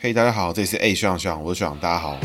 嘿，大家好，这里是 A 学长学长，我是学长，大家好。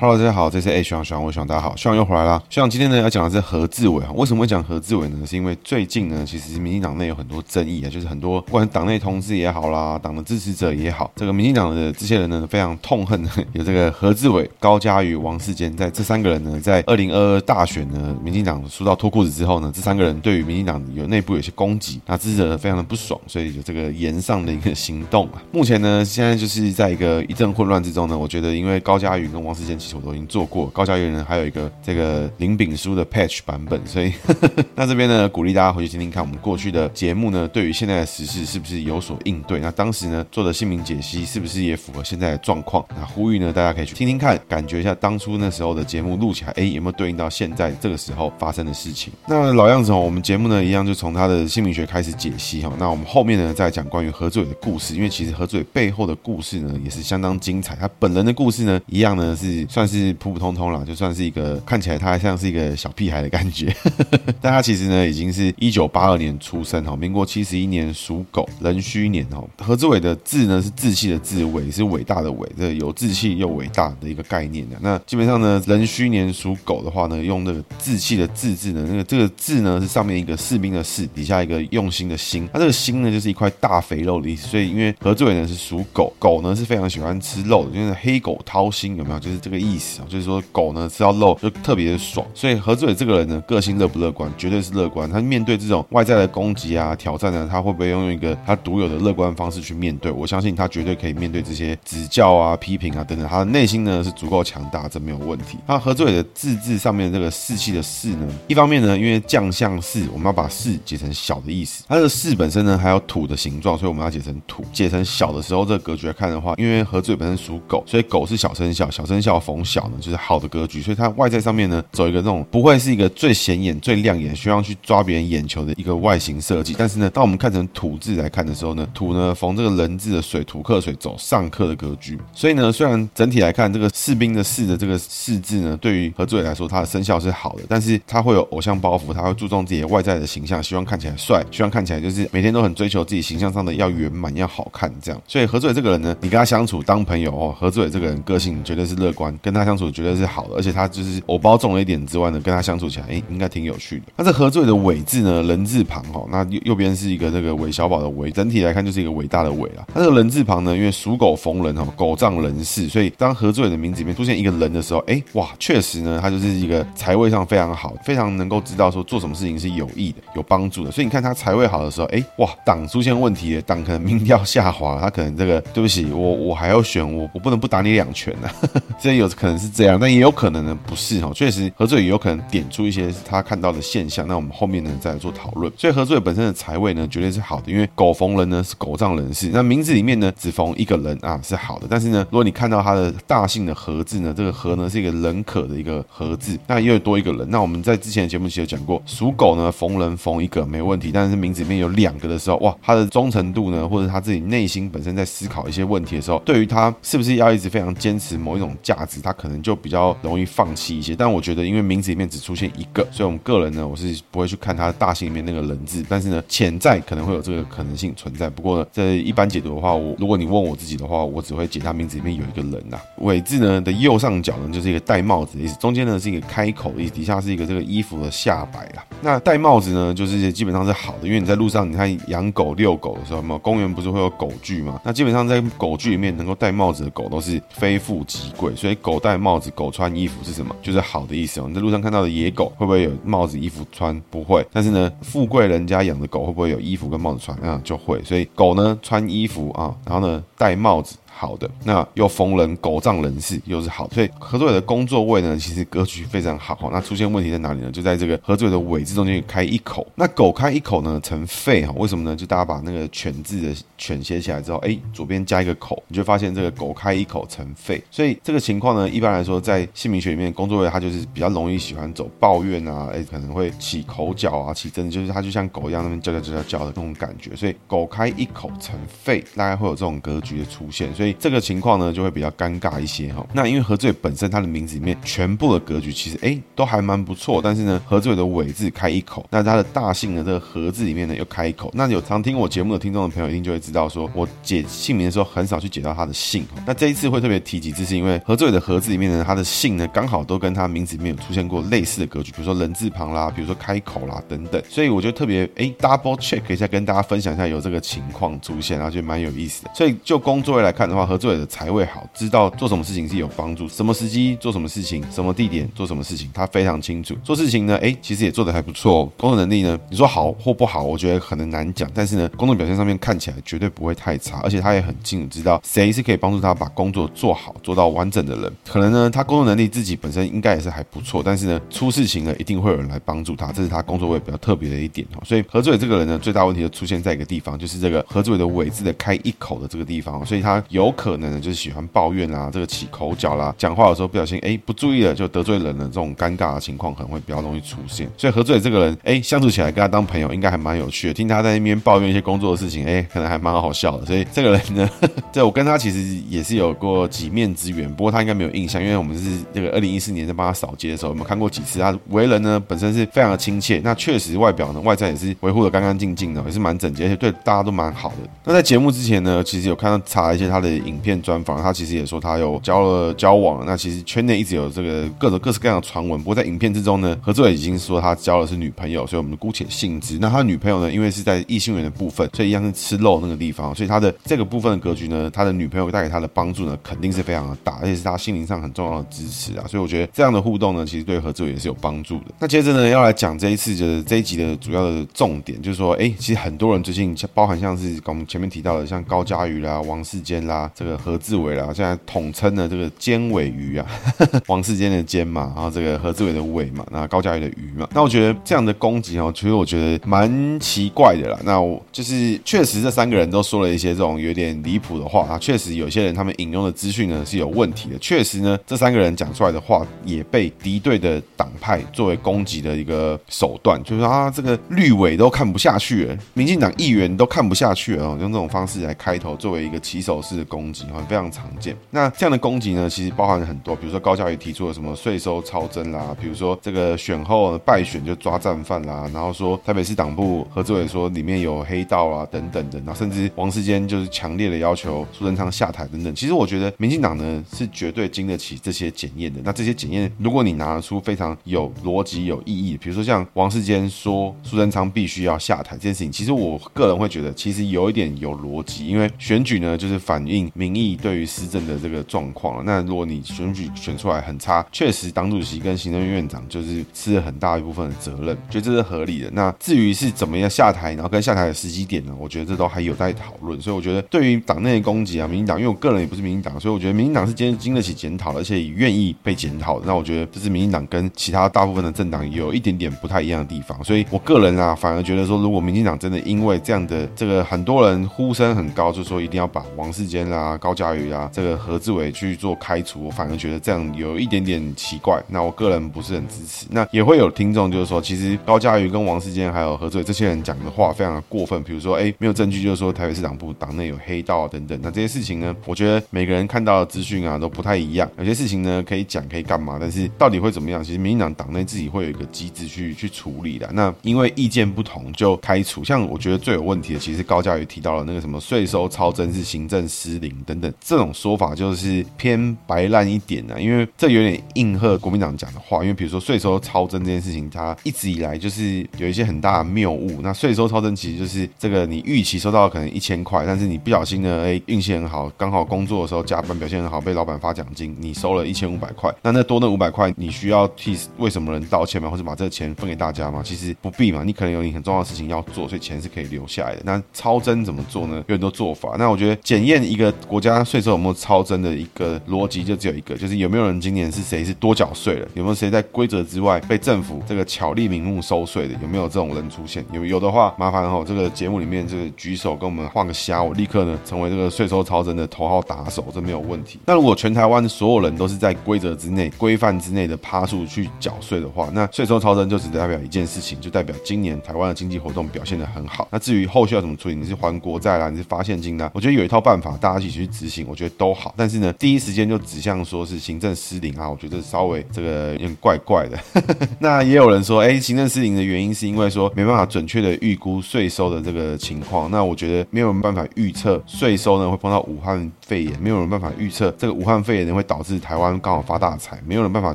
Hello，大家好，这是 A 学长学长，我学长，大家好，学长又回来啦。学长今天呢要讲的是何志伟啊，为什么会讲何志伟呢？是因为最近呢，其实民进党内有很多争议啊，就是很多不管党内同志也好啦，党的支持者也好，这个民进党的这些人呢非常痛恨 有这个何志伟、高嘉瑜、王世坚在这三个人呢，在二零二二大选呢，民进党输到脱裤子之后呢，这三个人对于民进党有内部有些攻击，那支持者非常的不爽，所以有这个炎上的一个行动啊。目前呢，现在就是在一个一阵混乱之中呢，我觉得因为高嘉瑜跟王世坚其。我都已经做过，高嘉瑜呢还有一个这个林炳书的 patch 版本，所以 那这边呢鼓励大家回去听听看我们过去的节目呢，对于现在的时事是不是有所应对？那当时呢做的姓名解析是不是也符合现在的状况？那呼吁呢大家可以去听听看，感觉一下当初那时候的节目录起来，哎有没有对应到现在这个时候发生的事情？那老样子哦，我们节目呢一样就从他的姓名学开始解析哈。那我们后面呢再讲关于何志伟的故事，因为其实何志伟背后的故事呢也是相当精彩，他本人的故事呢一样呢是。算算是普普通通啦，就算是一个看起来他还像是一个小屁孩的感觉，但他其实呢已经是一九八二年出生哈，民国七十一年属狗，壬戌年哦。何志伟的志呢是志气的志，伟是伟大的伟，这个有志气又伟大的一个概念的。那基本上呢，壬戌年属狗的话呢，用那个志气的志字呢，那个这个志呢是上面一个士兵的士，底下一个用心的心，它这个心呢就是一块大肥肉的意思。所以因为何志伟呢是属狗，狗呢是非常喜欢吃肉的，就是黑狗掏心有没有？就是这个意。意思啊，就是说狗呢吃到肉就特别的爽，所以何志伟这个人呢，个性乐不乐观？绝对是乐观。他面对这种外在的攻击啊、挑战呢，他会不会用一个他独有的乐观方式去面对？我相信他绝对可以面对这些指教啊、批评啊等等，他的内心呢是足够强大，这没有问题。那何志伟的字字上面这个士气的士呢，一方面呢，因为将相士，我们要把士解成小的意思，它的士本身呢还有土的形状，所以我们要解成土，解成小的时候，这个格局来看的话，因为何志伟本身属狗，所以狗是小生肖，小生肖逢。从小呢，就是好的格局，所以它外在上面呢，走一个这种不会是一个最显眼、最亮眼，需要去抓别人眼球的一个外形设计。但是呢，当我们看成土字来看的时候呢，土呢逢这个人字的水，土克水，走上克的格局。所以呢，虽然整体来看，这个士兵的士的这个士字呢，对于何志伟来说，他的生肖是好的，但是他会有偶像包袱，他会注重自己外在的形象，希望看起来帅，希望看起来就是每天都很追求自己形象上的要圆满、要好看这样。所以何志伟这个人呢，你跟他相处当朋友哦，何志伟这个人个性绝对是乐观。跟他相处绝对是好的，而且他就是偶包重了一点之外呢，跟他相处起来，哎，应该挺有趣的。那这何罪伟的伟字呢，人字旁哈，那右右边是一个这个韦小宝的韦，整体来看就是一个伟大的伟啊。那这个人字旁呢，因为属狗逢人哈，狗仗人势，所以当何罪伟的名字里面出现一个人的时候，哎，哇，确实呢，他就是一个财位上非常好，非常能够知道说做什么事情是有益的、有帮助的。所以你看他财位好的时候，哎，哇，党出现问题，党可能民调下滑，他可能这个对不起，我我还要选，我我不能不打你两拳呢、啊。这 有可能是这样，但也有可能呢不是哈，确实何志伟也有可能点出一些他看到的现象，那我们后面呢再来做讨论。所以何志伟本身的财位呢绝对是好的，因为狗逢人呢是狗仗人势，那名字里面呢只逢一个人啊是好的，但是呢如果你看到他的大姓的何字呢，这个何呢是一个人可的一个何字，那又多一个人，那我们在之前的节目其实讲过，属狗呢逢人逢一个没问题，但是名字里面有两个的时候，哇，他的忠诚度呢，或者他自己内心本身在思考一些问题的时候，对于他是不是要一直非常坚持某一种。价值，他可能就比较容易放弃一些。但我觉得，因为名字里面只出现一个，所以我们个人呢，我是不会去看他大姓里面那个人字。但是呢，潜在可能会有这个可能性存在。不过呢，在一般解读的话，我如果你问我自己的话，我只会解他名字里面有一个人呐。尾字呢的右上角呢，就是一个戴帽子的意思，中间呢是一个开口的意思，底下是一个这个衣服的下摆啊。那戴帽子呢，就是基本上是好的，因为你在路上，你看养狗遛狗的时候，嘛，公园不是会有狗具嘛？那基本上在狗具里面能够戴帽子的狗都是非富即贵。所以狗狗戴帽子，狗穿衣服是什么？就是好的意思哦。你在路上看到的野狗会不会有帽子、衣服穿？不会。但是呢，富贵人家养的狗会不会有衣服跟帽子穿？啊，就会。所以狗呢穿衣服啊，然后呢戴帽子。好的，那又逢人狗仗人势，又是好，所以何作伟的工作位呢，其实格局非常好。那出现问题在哪里呢？就在这个何作伟的尾字中间开一口。那狗开一口呢，成肺哈？为什么呢？就大家把那个犬字的犬写起来之后，哎，左边加一个口，你就发现这个狗开一口成肺。所以这个情况呢，一般来说在姓名学里面，工作位它就是比较容易喜欢走抱怨啊，哎，可能会起口角啊，起争，就是它就像狗一样那边叫叫叫叫叫的那种感觉。所以狗开一口成肺，大概会有这种格局的出现。所以以这个情况呢就会比较尴尬一些哈。那因为何志伟本身他的名字里面全部的格局其实哎都还蛮不错，但是呢何志伟的伟字开一口，那他的大姓呢这个何字里面呢又开一口。那有常听我节目的听众的朋友一定就会知道，说我解姓名的时候很少去解到他的姓。那这一次会特别提及，这是因为何志伟的何字里面呢，他的姓呢刚好都跟他名字里面有出现过类似的格局，比如说人字旁啦，比如说开口啦等等，所以我就特别哎 double check 一下，跟大家分享一下有这个情况出现，然后就蛮有意思的。所以就工作位来看的话，何志伟的财位好，知道做什么事情是有帮助，什么时机做什么事情，什么地点做什么事情，他非常清楚。做事情呢，哎，其实也做得还不错。工作能力呢，你说好或不好，我觉得很难讲。但是呢，工作表现上面看起来绝对不会太差，而且他也很清楚知道谁是可以帮助他把工作做好、做到完整的人。可能呢，他工作能力自己本身应该也是还不错，但是呢，出事情了一定会有人来帮助他，这是他工作位比较特别的一点哦。所以何志伟这个人呢，最大问题就出现在一个地方，就是这个何志伟的伟字的开一口的这个地方，所以他有有可能呢就是喜欢抱怨啊，这个起口角啦，讲话的时候不小心哎不注意了就得罪人了，这种尴尬的情况可能会比较容易出现。所以何志伟这个人哎相处起来跟他当朋友应该还蛮有趣的，听他在那边抱怨一些工作的事情，哎可能还蛮好笑的。所以这个人呢，这我跟他其实也是有过几面之缘，不过他应该没有印象，因为我们是这个二零一四年在帮他扫街的时候，我们看过几次。他为人呢本身是非常的亲切，那确实外表呢外在也是维护的干干净净的，也是蛮整洁，而且对大家都蛮好的。那在节目之前呢，其实有看到查一些他的影片专访，他其实也说他有交了交往。那其实圈内一直有这个各种各式各样的传闻，不过在影片之中呢，何志伟已经说他交的是女朋友，所以我们姑且信之。那他女朋友呢，因为是在异性缘的部分，所以一样是吃肉那个地方，所以他的这个部分的格局呢，他的女朋友带给他的帮助呢，肯定是非常的大，而且是他心灵上很重要的支持啊。所以我觉得这样的互动呢，其实对何志伟也是有帮助的。那接着呢，要来讲这一次就是这一集的主要的重点，就是说，哎，其实很多人最近包含像是我们前面提到的，像高嘉瑜啦、王世坚啦、啊这个何志伟啦，现在统称的这个尖尾鱼啊，王世坚的尖嘛，然后这个何志伟的尾嘛，那高嘉瑜的鱼嘛。那我觉得这样的攻击哦，其实我觉得蛮奇怪的啦。那我就是确实这三个人都说了一些这种有点离谱的话啊，确实有些人他们引用的资讯呢是有问题的。确实呢，这三个人讲出来的话也被敌对的党派作为攻击的一个手段，就是啊，这个绿委都看不下去了，民进党议员都看不下去了，用这种方式来开头，作为一个起手式的攻击，非常常见。那这样的攻击呢，其实包含很多，比如说高嘉瑜提出了什么税收超征啦，比如说这个选后败选就抓战犯啦，然后说台北市党部何志伟说里面有黑道啊等等的，然后甚至王世坚就是强烈的要求苏贞昌下台等等。其实我觉得民进党呢是绝对经得起这些检验的。那这些检验，如果你拿出非常有逻辑、有意义，比如说像王世坚说苏贞昌必须要下台这件事情，其实我个人会觉得其实有一点有逻辑，因为选举呢就是反映民意对于施政的这个状况。那如果你选举选出来很差，确实党主席跟行政院长就是吃了很大一部分的责任，觉得这是合理的。那至于是怎么样下台，然后跟下台的时机点呢？我觉得这都还有待讨论。所以我觉得对于党内的攻击啊，民进党，因为我个人也不是民进党，所以我觉得民进党是经经得起检讨，而且愿意被检讨的。那我觉得这是民进党跟其他大部分的政党有一点点不太一样的地方。所以我个人啊，反而觉得说，如果民进党真的因为这样的这个很多人呼声很高，就说一定要把王世坚啊、高嘉瑜啊、这个何志伟去做开除，我反而觉得这样有一点点奇怪。那我个人不是很支持。那也会有听众就是说，其实高嘉瑜跟王世坚还有何志伟这些人讲的话非常的过分，比如说哎，没有证据就是说台北市党部党内有黑道啊等等。那这些事情呢，我觉得每个人看到的资讯啊都不太一样。有些事情呢可以讲可以干嘛，但是到底会怎么样？其实民进党党内自己会有一个机制去去处理的。那因为意见不同就开除，像我觉得最有问题的，其实高嘉瑜提到了那个什么税收超征是行政失灵等等这种说法，就是偏白烂一点的，因为这有点应和国民党讲的话。因为比如说税收超征这件事情，它一直以来就是有一些很大的谬误。那税收超征其实就是这个你预期收到可能一千块，但是你不小心呢，哎，运气很好，刚好工作的时候加班表现很好，被老板发奖金，你收了一千五百块。那那多那五百块，你需要替为什么人道歉吗？或者把这个钱分给大家吗？其实不必嘛，你可能有你很重要的事情要做，所以钱是可以留下来的。那超征怎么做呢？有很多做法。那我觉得检验一个国家税收有没有超征的一个逻辑，就只有一个，就是有没有人今年是谁是多缴税了？有没有谁在规则之外被政府这个巧立名目收税的？有没有这种人出现？有有的话，麻烦哦，这个节目里面这个举手跟我们换个虾，我立刻呢成为这个税收超征的头号打手，这没有问题。那如果全台湾所有人都是在规则之内、规范之内的趴数去缴税的话，那税收超征就只代表一件事情，就代表今年台湾的经济活动表现得很好。那至于后续要怎么处理，你是还国债啦，你是发现金啦，我觉得有一套办法，大大家一起去执行，我觉得都好。但是呢，第一时间就指向说是行政失灵啊，我觉得稍微这个有点怪怪的。那也有人说，哎，行政失灵的原因是因为说没办法准确的预估税收的这个情况。那我觉得没有人办法预测税收呢会碰到武汉肺炎，没有人办法预测这个武汉肺炎呢会导致台湾刚好发大财，没有人办法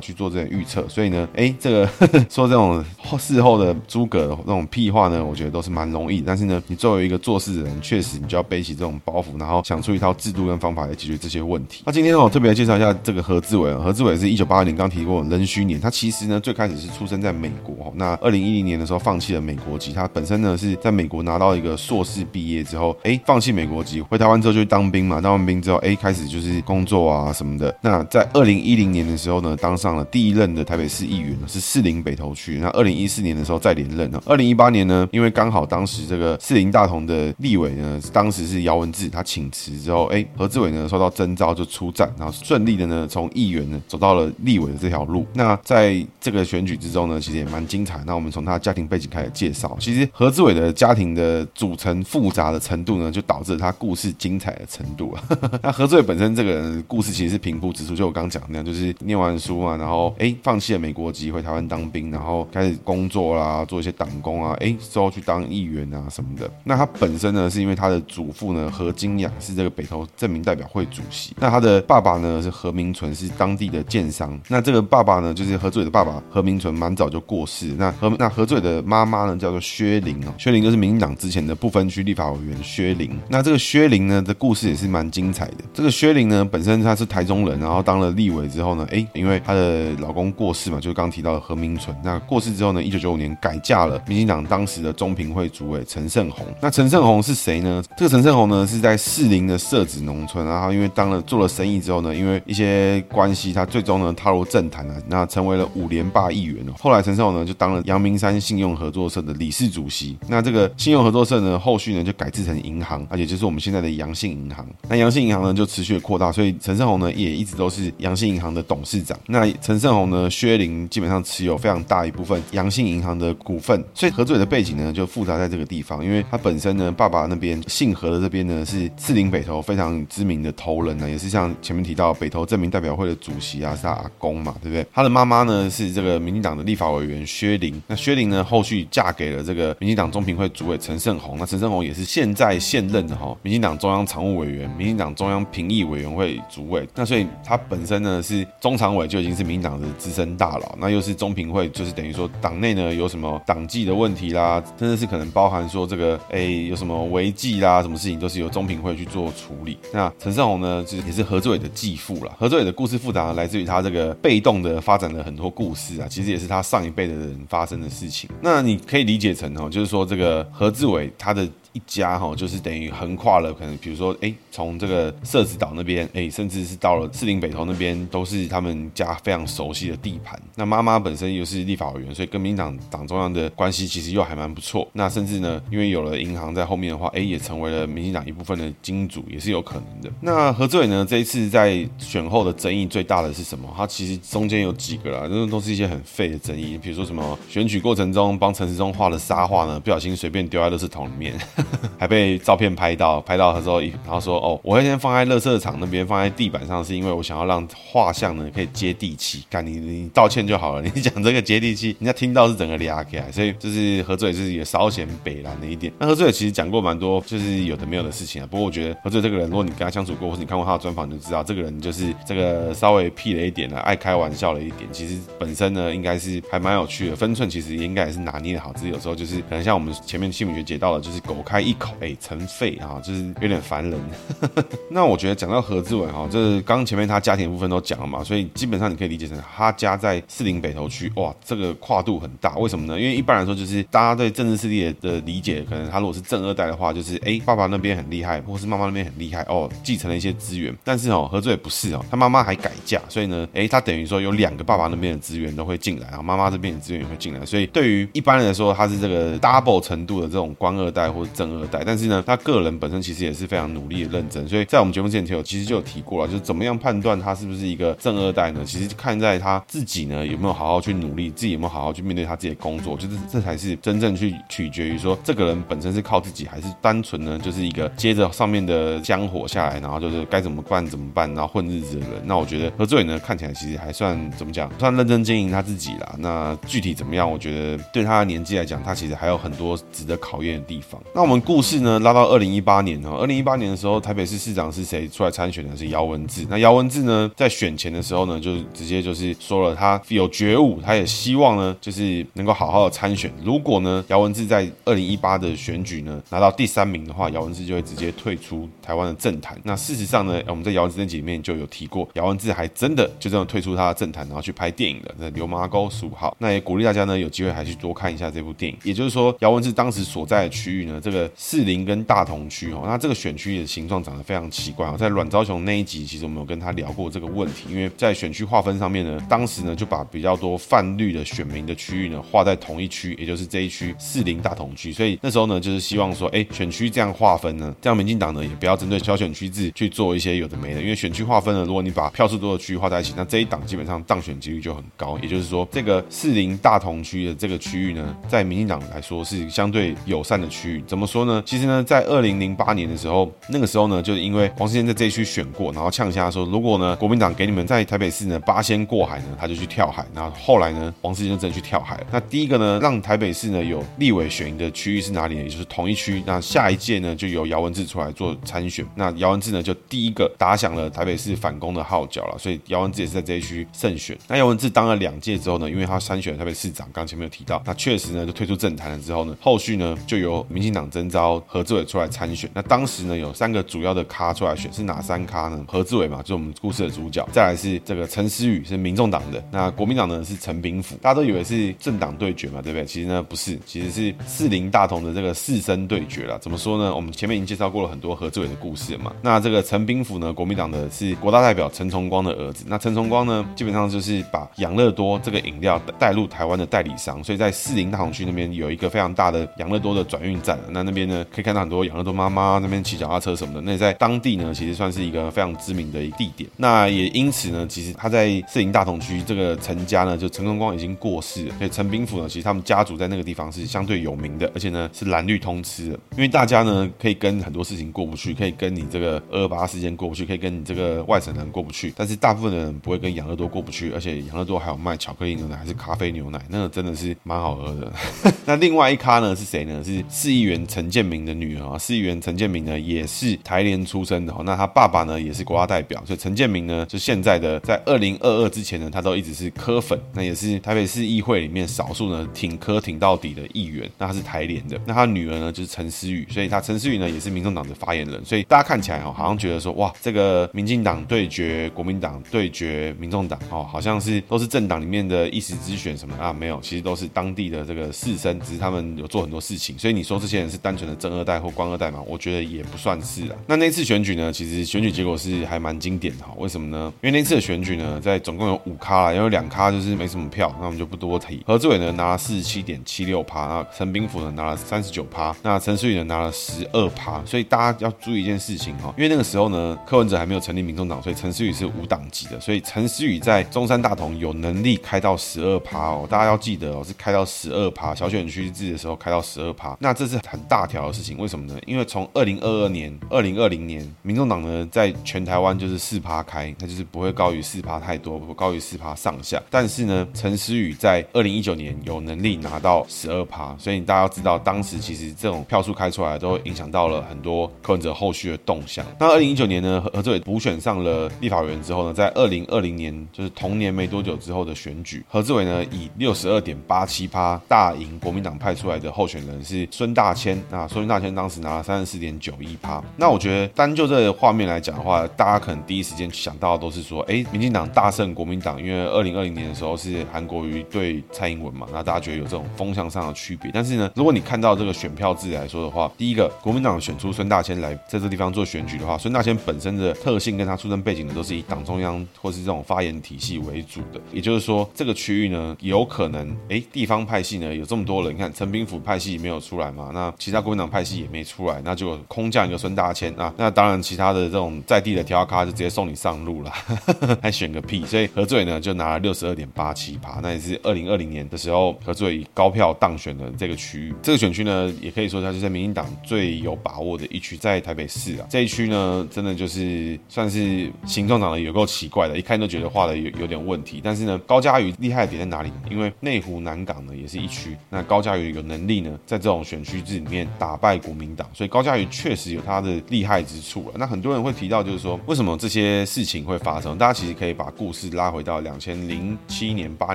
去做这个预测。所以呢，哎，这个 说这种 事后的诸葛那种屁话呢，我觉得都是蛮容易。但是呢，你作为一个做事的人，确实你就要背起这种包袱，然后想出一套要制度跟方法来解决这些问题。那今天我特别来介绍一下这个何志伟。何志伟是一九八二年刚提过壬戌年，他其实呢最开始是出生在美国。那二零一零年的时候放弃了美国籍，他本身呢是在美国拿到一个硕士毕业之后，哎，放弃美国籍，回台湾之后就去当兵嘛。当完兵之后，哎，开始就是工作啊什么的。那在二零一零年的时候呢，当上了第一任的台北市议员，是士林北投区。那二零一四年的时候再连任。二零一八年呢，因为刚好当时这个士林大同的立委呢，当时是姚文智，他请辞之后，哎，何志伟呢受到征召就出战，然后顺利的呢从议员呢走到了立委的这条路。那在这个选举之中呢，其实也蛮精彩。那我们从他家庭背景开始介绍。其实何志伟的家庭的组成复杂的程度呢，就导致他故事精彩的程度啊。那何志伟本身这个人故事其实是平铺直叙，就我刚讲那样，就是念完书嘛，然后哎放弃了美国籍回台湾当兵，然后开始工作啦，做一些党工啊，哎之后去当议员啊什么的。那他本身呢，是因为他的祖父呢何金养是这个北头证明代表会主席，那他的爸爸呢是何明纯，是当地的建商。那这个爸爸呢，就是何志伟的爸爸何明纯，蛮早就过世。那何那何志伟的妈妈呢，叫做薛玲哦，薛玲就是民进党之前的不分区立法委员薛玲。那这个薛玲呢的故事也是蛮精彩的。这个薛玲呢，本身她是台中人，然后当了立委之后呢，哎，因为她的老公过世嘛，就是刚提到的何明纯。那过世之后呢，一九九五年改嫁了民进党当时的中评会主委陈胜鸿。那陈胜鸿是谁呢？这个陈胜鸿呢是在士林的社子农村，然后因为当了做了生意之后呢，因为一些关系，他最终呢踏入政坛了，那成为了五连霸议员了。后来陈胜鸿呢就当了阳明山信用合作社的理事主席。那这个信用合作社呢，后续呢就改制成银行，而且就是我们现在的阳信银行。那阳信银行呢就持续的扩大，所以陈胜鸿呢也一直都是阳信银行的董事长。那陈胜鸿呢，薛玲基本上持有非常大一部分阳信银行的股份，所以合作的背景呢就复杂在这个地方，因为他本身呢爸爸那边姓何的这边呢是四林北投非常知名的头人呢，也是像前面提到北投证明代表会的主席啊，是他阿公嘛，对不对？他的妈妈呢是这个民进党的立法委员薛玲，那薛玲呢后续嫁给了这个民进党中评会主委陈胜鸿，那陈胜鸿也是现在现任的哈民进党中央常务委员、民进党中央评议委员会主委，那所以他本身呢是中常委就已经是民进党的资深大佬，那又是中评会，就是等于说党内呢有什么党纪的问题啦，真的是可能包含说这个哎有什么违纪啦，什么事情都是由中评会去做处那陈胜洪呢，就是也是何志伟的继父了。何志伟的故事复杂，来自于他这个被动的发展了很多故事啊，其实也是他上一辈的人发生的事情。那你可以理解成哦，就是说这个何志伟他的。一家哈，就是等于横跨了，可能比如说，哎，从这个社子岛那边，哎，甚至是到了士林北投那边，都是他们家非常熟悉的地盘。那妈妈本身又是立法委员，所以跟民进党党中央的关系其实又还蛮不错。那甚至呢，因为有了银行在后面的话，哎，也成为了民进党一部分的金主，也是有可能的。那何志伟呢，这一次在选后的争议最大的是什么？他其实中间有几个啦，那都是一些很废的争议，比如说什么选举过程中帮陈时中画的沙画呢，不小心随便丢在垃圾桶里面。还被照片拍到，拍到的时候，然后说：“哦，我会先放在垃圾场那边，放在地板上，是因为我想要让画像呢可以接地气。干你，你道歉就好了。你讲这个接地气，人家听到是整个俩起来。所以就是何志伟就是也稍显北蓝的一点。那何志伟其实讲过蛮多，就是有的没有的事情啊。不过我觉得何志伟这个人，如果你跟他相处过，或者你看过他的专访，你就知道这个人就是这个稍微屁了一点了，爱开玩笑了一点。其实本身呢，应该是还蛮有趣的，分寸其实应该也是拿捏的好。只是有时候就是可能像我们前面新闻学解到了，就是狗开开一口。”哎，尘废啊，就是有点烦人。那我觉得讲到何志伟哈，就是刚前面他家庭部分都讲了嘛，所以基本上你可以理解成他家在四零北投区，哇，这个跨度很大。为什么呢？因为一般来说，就是大家对政治势力的理解，可能他如果是正二代的话，就是哎，爸爸那边很厉害，或是妈妈那边很厉害哦，继承了一些资源。但是哦，何志伟不是哦，他妈妈还改嫁，所以呢，哎，他等于说有两个爸爸那边的资源都会进来，然后妈妈这边的资源也会进来。所以对于一般人来说，他是这个 double 程度的这种官二代或者正二代，但是呢，他个人本身其实也是非常努力的认真。所以在我们节目之前，有其实就有提过了，就是怎么样判断他是不是一个正二代呢？其实看在他自己呢有没有好好去努力，自己有没有好好去面对他自己的工作，就是这才是真正去取决于说这个人本身是靠自己，还是单纯呢就是一个接着上面的香火下来，然后就是该怎么办怎么办，然后混日子的人。那我觉得何志伟呢看起来其实还算怎么讲，算认真经营他自己啦。那具体怎么样？我觉得对他的年纪来讲，他其实还有很多值得考验的地方。那我们故事呢拉到二零一八年哦，二零一八年的时候，台北市市长是谁出来参选的？是姚文智。那姚文智呢，在选前的时候呢，就直接就是说了，他有觉悟，他也希望呢，就是能够好好的参选。如果呢，姚文智在二零一八的选举呢拿到第三名的话，姚文智就会直接退出台湾的政坛。那事实上呢，我们在姚文智那集里面就有提过，姚文智还真的就这样退出他的政坛，然后去拍电影了。那《流麻沟十五号》，那也鼓励大家呢有机会还去多看一下这部电影。也就是说，姚文智当时所在的区域呢，这个士林跟大同区哦，那这个选区的形状长得非常奇怪哦。在阮昭雄那一集，其实我们有跟他聊过这个问题，因为在选区划分上面呢，当时呢就把比较多泛绿的选民的区域呢划在同一区，也就是这一区士林大同区。所以那时候呢，就是希望说，哎，选区这样划分呢，这样民进党呢也不要针对小选区制去做一些有的没的，因为选区划分呢，如果你把票数多的区域划在一起，那这一党基本上当选几率就很高。也就是说，这个士林大同区的这个区域呢，在民进党来说是相对友善的区域。怎么说呢？其实呢，在二零零八年的时候，那个时候呢，就是因为黄世坚在这一区选过，然后呛下说，如果呢国民党给你们在台北市呢八仙过海呢，他就去跳海。然后后来呢，王世坚就真的去跳海了。那第一个呢，让台北市呢有立委选赢的区域是哪里呢？也就是同一区。那下一届呢，就由姚文智出来做参选。那姚文智呢，就第一个打响了台北市反攻的号角了。所以姚文智也是在这一区胜选。那姚文智当了两届之后呢，因为他参选了台北市长，刚前面有提到，那确实呢就退出政坛了。之后呢，后续呢就由民进党征召何志伟出来参选。那当时呢有三个主要的咖出来选，是哪三咖呢？何志伟嘛，就是我们故事的主角。再来是这个陈思宇，是民众党的。那国民党呢是陈炳甫。大家都以为是政党对决嘛，对不对？其实呢不是，其实是四林大同的这个士绅对决了。怎么说呢？我们前面已经介绍过了很多何志伟的故事了嘛。那这个陈炳甫呢，国民党的是国大代表陈崇光的儿子。那陈崇光呢，基本上就是把养乐多这个饮料带入台湾的代理商，所以在四林大同区那边有一个非常大的养乐多的转运站。那那边呢可以看到很多养乐多妈妈那边骑脚踏车什么的。那在当地呢，其实算是一个非常知名的一地点。那也因此呢，其实他在士林大同区这个陈家呢，就陈崇光已经过世了。所以陈炳甫呢，其实他们家族在那个地方是相对有名的，而且呢是蓝绿通吃的。因为大家呢可以跟很多事情过不去，可以跟你这个二二八事件过不去，可以跟你这个外省人过不去，但是大部分的人不会跟养乐多过不去。而且养乐多还有卖巧克力牛奶还是咖啡牛奶，那个真的是蛮好喝的。那另外一咖呢是谁呢？是市议员陈建明的女儿啊。市议员陈建明呢也是台联出身的。那他爸爸呢也是国大代表，所以陈建明呢就现在的在二零二二之前呢，他都一直是柯粉。那也是台北市议会里面少数呢挺柯挺到底的议员。那他是台联的。那他女儿呢就是陈思宇，所以他陈思宇呢也是民众党的发言人。所以大家看起来哦，好像觉得说哇，这个民进党对决国民党对决民众党哦，好像是都是政党里面的一时之选什么啊？没有，其实都是当地的这个士绅，只是他们有做很多事情。所以你说这些人是单纯的正二代或官二代嘛？我觉得也不算是啊。那那次选举呢，其实选举结果是还蛮经典的哈。为什么呢？因为那次的选举呢，在总共有五咖啦，因为两咖就是没什么票，那我们就不多提。何志伟呢拿了四十七点七六趴，那陈炳甫呢拿了三十九趴，那陈思宇呢拿了十二趴。所以大家要注意一件事情哈，因为那个时候呢，柯文哲还没有成立民众党，所以陈思宇是无党籍的，所以陈思宇在中山大同有能力开到十二趴哦，大家要记得哦，是开到十二趴，小选区制的时候开到十二趴，那这是很大大条的事情，为什么呢？因为从二零二二年、二零二零年，民众党呢在全台湾就是四趴开，那就是不会高于四趴太多，不高于四趴上下。但是呢，陈思宇在二零一九年有能力拿到十二趴，所以大家要知道，当时其实这种票数开出来都会影响到了很多柯文哲后续的动向。那二零一九年呢，何志伟补选上了立法委员之后呢，在二零二零年就是同年没多久之后的选举，何志伟呢以六十二点八七趴大赢国民党派出来的候选人是孙大千。那孙大千当时拿了三十四点九一趴。那我觉得单就这个画面来讲的话，大家可能第一时间想到的都是说，哎，民进党大胜国民党，因为二零二零年的时候是韩国瑜对蔡英文嘛，那大家觉得有这种风向上的区别。但是呢，如果你看到这个选票制来说的话，第一个国民党选出孙大千来在这地方做选举的话，孙大千本身的特性跟他出生背景呢，都是以党中央或是这种发言体系为主的。也就是说，这个区域呢，有可能哎地方派系呢有这么多人，你看陈炳甫派系没有出来嘛？那其他国民党派系也没出来，那就空降一个孙大千啊，那当然其他的这种在地的条咖就直接送你上路了，还选个屁！所以何罪呢就拿了六十二点八七趴，那也是二零二零年的时候何罪高票当选的这个区域。这个选区呢，也可以说它就是民进党最有把握的一区，在台北市啊这一区呢，真的就是算是形状长得有够奇怪的，一看都觉得画的有有点问题。但是呢，高嘉瑜厉害的点在哪里呢？因为内湖南港呢也是一区，那高嘉瑜有能力呢，在这种选区制里面打败国民党，所以高嘉瑜确实有他的厉害之处了。那很多人会提到，就是说为什么这些事情会发生？大家其实可以把故事拉回到两千零七年、八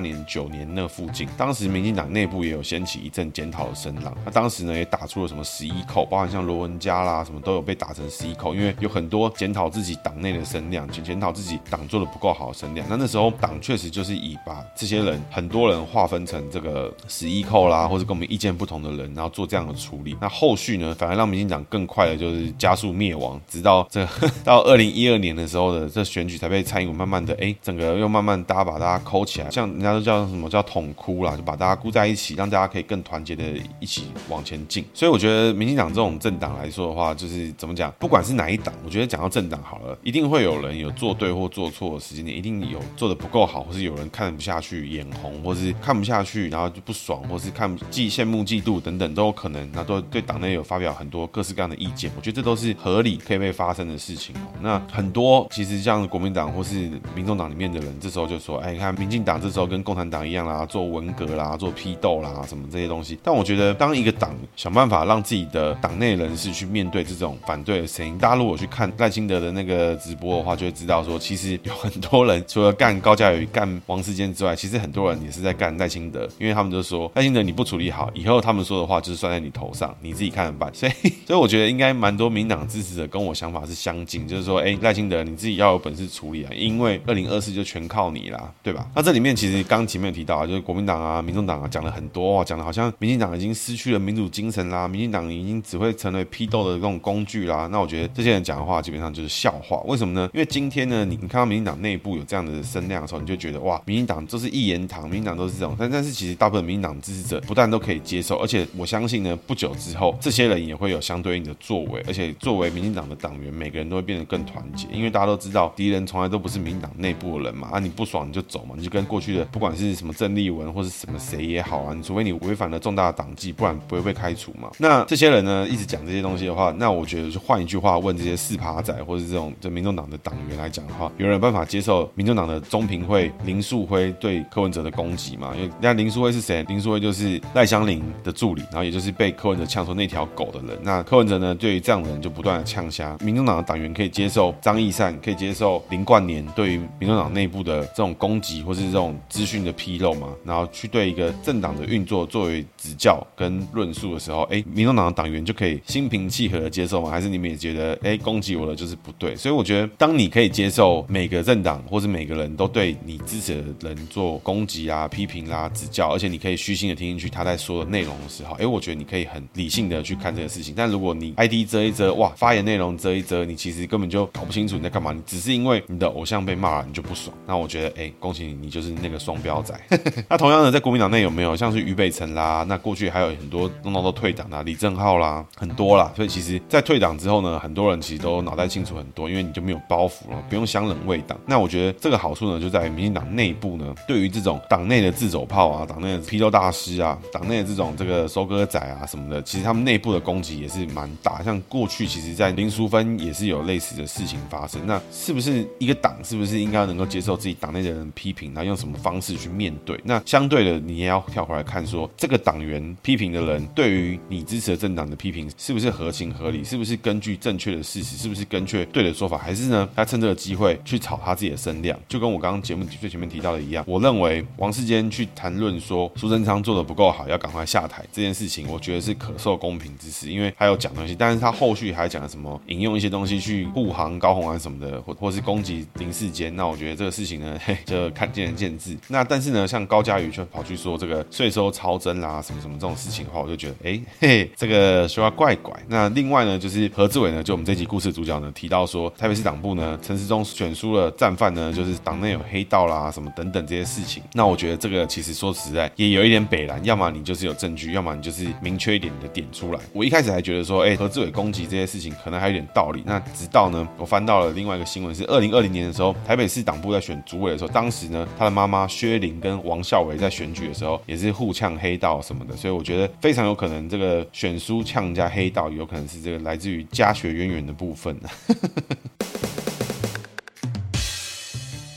年、九年那附近，当时民进党内部也有掀起一阵检讨的声浪。那当时呢也打出了什么十一扣，包含像罗文嘉啦什么都有被打成十一扣，因为有很多检讨自己党内的声量，检检讨自己党做的不够好的声量。那那时候党确实就是以把这些人很多人划分成这个十一扣啦，或者跟我们意见不同的人，然后做这样的处理。那后续呢，反而让民进党更快的就是加速灭亡，直到这 到二零一二年的时候的这选举才被蔡英文慢慢的哎，整个又慢慢大家把大家抠起来，像人家都叫什么叫统哭啦，就把大家箍在一起，让大家可以更团结的一起往前进。所以我觉得民进党这种政党来说的话，就是怎么讲，不管是哪一党，我觉得讲到政党好了，一定会有人有做对或做错的时间点，一定有做的不够好，或是有人看不下去眼红，或是看不下去然后就不爽，或是看既羡慕嫉妒等等都有可能，那都对党内有发表很多各式各样的意见。我觉得这都是合理可以被发生的事情哦。那很多其实像国民党或是民众党里面的人，这时候就说，哎，你看民进党这时候跟共产党一样啦，做文革啦，做批斗啦，什么这些东西。但我觉得，当一个党想办法让自己的党内人士去面对这种反对的声音，大家如果去看赖清德的那个直播的话，就会知道说，其实有很多人除了干高嘉瑜、干王世坚之外，其实很多人也是在干赖清德，因为他们就说赖清德你不处理好，以后他们说的话就是算在你头上，你自己看着办。所以，所以我觉得应该蛮多民党支持者跟我想法是相近，就是说，哎，赖清德你自己要有本事处理啊，因为二零二四就全靠你啦，对吧？那这里面其实刚前面提到啊，就是国民党啊、民众党啊讲了很多，讲的好像民进党已经失去了民主精神啦，民进党已经只会成为批斗的这种工具啦。那我觉得这些人讲的话基本上就是笑话。为什么呢？因为今天呢，你你看到民进党内部有这样的声量的时候，你就觉得哇，民进党都是一言堂，民进党都是这种。但但是其实大部分民进党支持者不但都可以接受，而且我相信呢，不久之后这些人也会有相对应的作为，而且作为民进党的党员，每个人都会变得更团结，因为大家都知道敌人从来都不是民进党内部的人嘛。啊，你不爽你就走嘛，你就跟过去的不管是什么郑丽文或是什么谁也好啊，你除非你违反了重大的党纪，不然不会被开除嘛。那这些人呢，一直讲这些东西的话，那我觉得就换一句话问这些四趴仔或者这种就民众党的党员来讲的话，有人有办法接受民众党的中评会林树辉对柯文哲的攻击吗？因为那林树辉是谁？林树辉就是赖香伶的助理，然后也就是被柯文哲呛说那条狗的人。那柯文哲呢，对于这样的人就不断的呛瞎。民众党的党员可以接受张义善，可以接受林冠年对于民众党内部的这种攻击或是这种资讯的披露吗？然后去对一个政党的运作作为指教跟论述的时候，哎，民众党的党员就可以心平气和的接受吗？还是你们也觉得，哎，攻击我的就是不对？所以我觉得，当你可以接受每个政党或是每个人都对你支持的人做攻击啊、批评啦、指教，而且你可以虚心的听进去他在说的内容的时候，哎，我觉得你可以很理性的去看这个事情。但如果你 ID 遮一遮，哇，发言内容遮一遮，你其实根本就搞不清楚你在干嘛，你只是因为你的偶像被骂了，你就不爽。那我觉得，哎，恭喜你，你就是那个双标仔。那同样的，在国民党内有没有像是于北辰啦？那过去还有很多弄到都退党的李正浩啦，很多啦。所以其实，在退党之后呢，很多人其实都脑袋清楚很多，因为你就没有包袱了，不用相冷为党。那我觉得这个好处呢，就在于民进党内部呢，对于这种党内的自走炮啊，党内的批斗大师啊，党内的这种这个收割仔啊什么的，其实他们内部的攻击也是蛮大。像过去其实，在林淑芬也是有类似的事情发生。那是不是一个党，是不是应该能够接受自己党内的人批评，然后用什么方式去面对？那相对的，你也要跳回来看说，说这个党员批评的人对于你支持的政党的批评，是不是合情合理？是不是根据正确的事实？是不是根据对的说法？还是呢，他趁这个机会去炒他自己的声量？就跟我刚刚节目最前面提到的一样，我认为王世坚去谈论说苏贞昌做的不够好，要赶快下台这件事情，我觉得是可受公平之事，因为他有讲东西，但是他后续还讲了什么，引用一些东西去护航高红安什么的，或或是攻击林世坚，那我觉得这个事情呢，嘿，就看见仁见智。那但是呢，像高嘉瑜却跑去说这个税收超征啦，什么什么这种事情的话，我就觉得，哎嘿，这个说话怪怪。那另外呢，就是何志伟呢，就我们这集故事主角呢，提到说台北市党部呢，陈时中选输了战犯呢，就是党内有黑道啦，什么等等这些事情。那我觉得这个其实说实在也有一点北蓝，要么你就是有证据，要么你就是明确一点的点出来。我一开始还觉得说，哎，何志伟攻击这些事情可能还有点道理。那直到呢，我翻到了另外一个新闻，是二零二零年的时候，台北市党部在选主委的时候，当时呢，他的妈妈薛玲跟王孝伟在选举的时候也是互呛黑道什么的，所以我觉得非常有可能这个选书呛加黑道，有可能是这个来自于家学渊源的部分。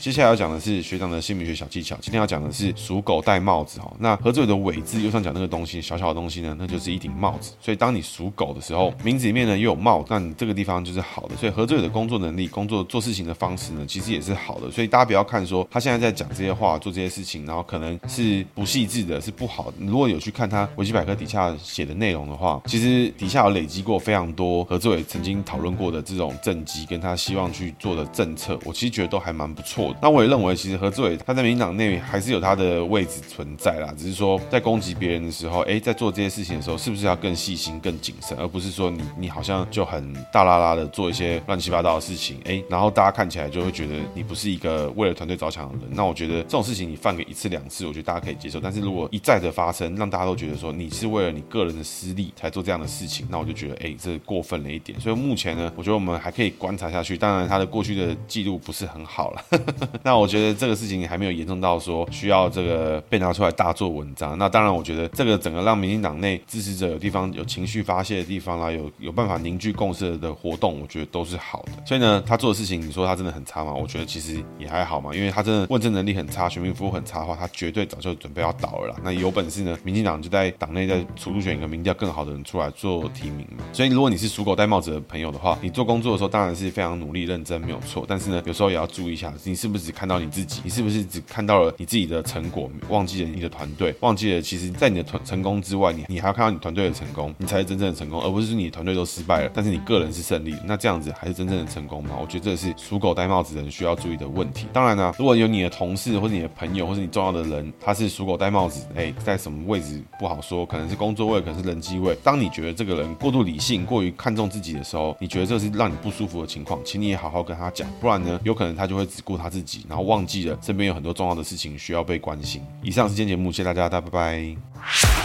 接下来要讲的是学长的姓名学小技巧。今天要讲的是属狗戴帽子哈。那何志伟的伟字右上角那个东西，小小的东西呢，那就是一顶帽子。所以当你属狗的时候，名字里面呢又有帽，那你这个地方就是好的。所以何志伟的工作能力、工作做事情的方式呢，其实也是好的。所以大家不要看说他现在在讲这些话、做这些事情，然后可能是不细致的、是不好的。如果有去看他维基百科底下写的内容的话，其实底下有累积过非常多何志伟曾经讨论过的这种政绩，跟他希望去做的政策，我其实觉得都还蛮不错的。那我也认为，其实何志伟他在民党内还是有他的位置存在啦，只是说在攻击别人的时候，哎，在做这些事情的时候，是不是要更细心、更谨慎，而不是说你你好像就很大剌剌的做一些乱七八糟的事情，哎，然后大家看起来就会觉得你不是一个为了团队着想的人。那我觉得这种事情你犯个一次两次，我觉得大家可以接受。但是如果一再的发生，让大家都觉得说你是为了你个人的私利才做这样的事情，那我就觉得哎，这过分了一点。所以目前呢，我觉得我们还可以观察下去。当然他的过去的记录不是很好了，那我觉得。这个事情还没有严重到说需要这个被拿出来大做文章。那当然，我觉得这个整个让民进党内支持者有地方有情绪发泄的地方啦，有有办法凝聚共识的活动，我觉得都是好的。所以呢，他做的事情，你说他真的很差吗？我觉得其实也还好嘛，因为他真的问政能力很差，选民服务很差的话，他绝对早就准备要倒了啦。那有本事呢，民进党就在党内再出选一个民调更好的人出来做提名嘛。所以如果你是属狗戴帽子的朋友的话，你做工作的时候当然是非常努力认真没有错，但是呢，有时候也要注意一下，你是不只看到你自己？你是不是只看到了你自己的成果，忘记了你的团队，忘记了其实，在你的团成功之外，你你还要看到你团队的成功，你才是真正的成功，而不是说你团队都失败了，但是你个人是胜利。那这样子还是真正的成功吗？我觉得这是属狗戴帽子人需要注意的问题。当然呢、如果有你的同事或者你的朋友或者你重要的人，他是属狗戴帽子，哎，在什么位置不好说，可能是工作位，可能是人际位。当你觉得这个人过度理性、过于看重自己的时候，你觉得这是让你不舒服的情况，请你也好好跟他讲，不然呢，有可能他就会只顾他自己，然后忘记了身边有很多重要的事情需要被关心。以上是今天节目，谢谢大家，大家拜拜。